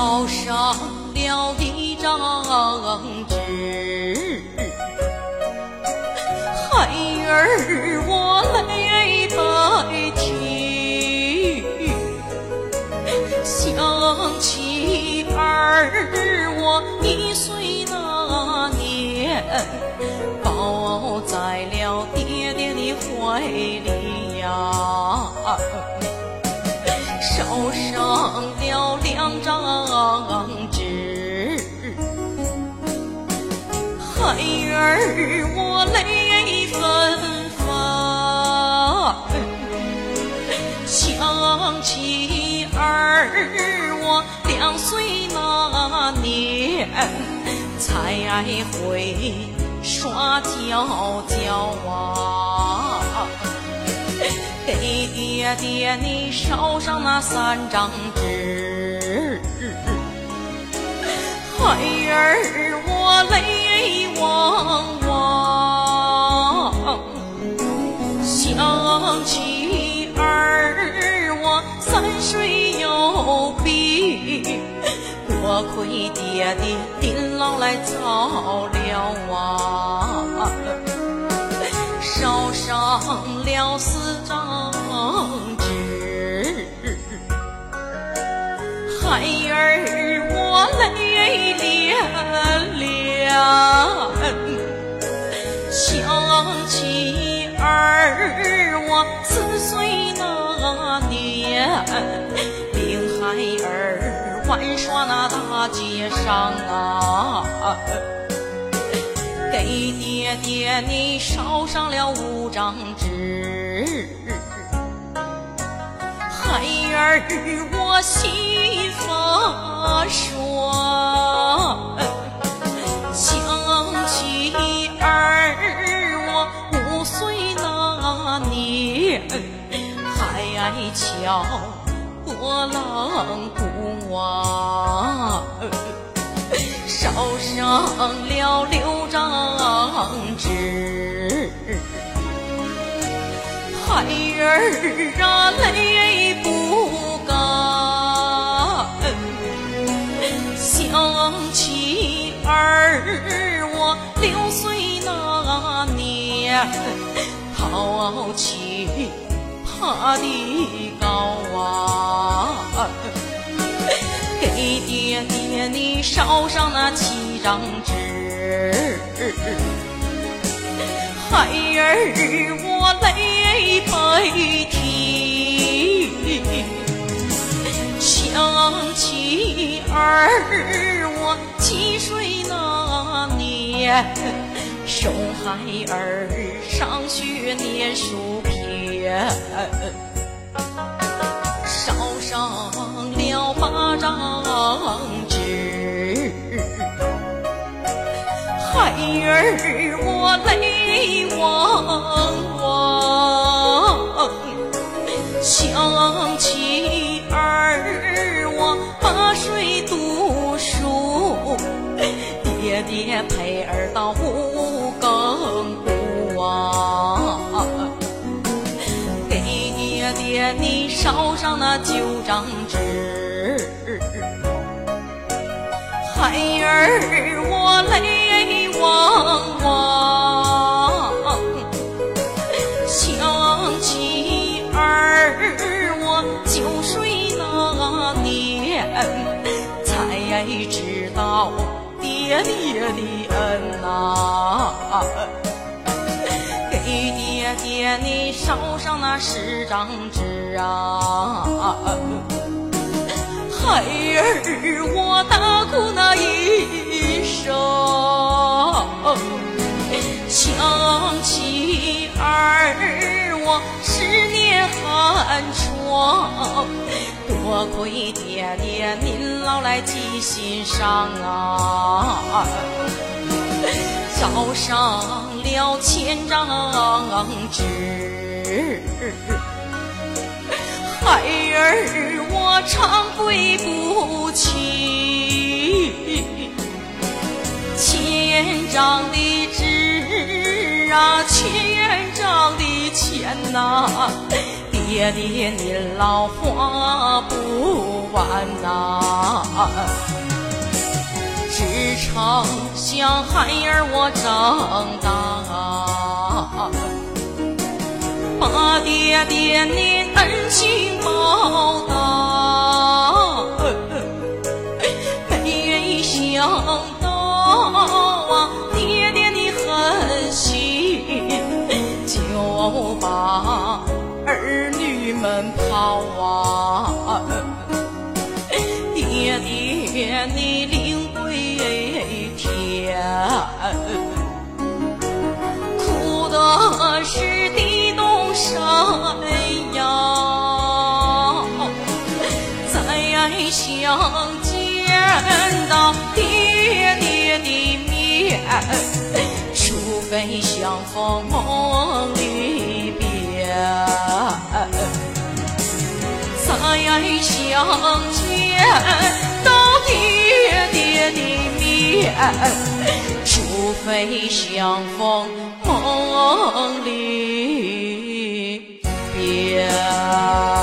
烧上了一张纸，孩儿我泪白啼，想起儿我一岁那年，抱在了爹爹的怀里呀。张纸，孩儿我泪纷纷，想起儿我两岁那年才会耍娇娇啊。给爹爹你烧上那三张纸，孩儿我泪汪汪，想起儿我三岁有病，多亏爹爹您老来照料啊。烧上了四张泪涟涟，想起儿我四岁那年，领孩儿玩耍那大街上啊。给爹爹你烧上了五张纸，孩儿我心发酸，年，还敲波浪鼓啊。烧上了六张纸，孩儿啊泪不干，想起儿我六岁那年淘气爬的高啊。给爹爹你烧上那七张纸，孩儿我泪白啼，想起儿我七岁那年，送孩儿上学念书篇。烧上了八张纸，孩儿我泪汪汪，烧上那九张纸，孩儿我泪汪汪，想起儿我九岁那年，才知道爹爹的恩呐、你烧上那十张纸啊，孩儿我大哭那一声，想起儿我十年寒窗，多亏爹爹您老来记心上啊。烧上了千张纸，孩儿我常对不起，千张的纸啊，千张的钱呐、爹爹您老花不完呐，常想孩儿我长大，把爹爹你恩情报答，没人想到啊，爹爹你狠心就把。儿女们抛啊！爹爹你领归天，哭的是地动山摇，再想见到爹爹的面，除非相逢梦里边。再相见到爹爹的面，除非相逢梦里边。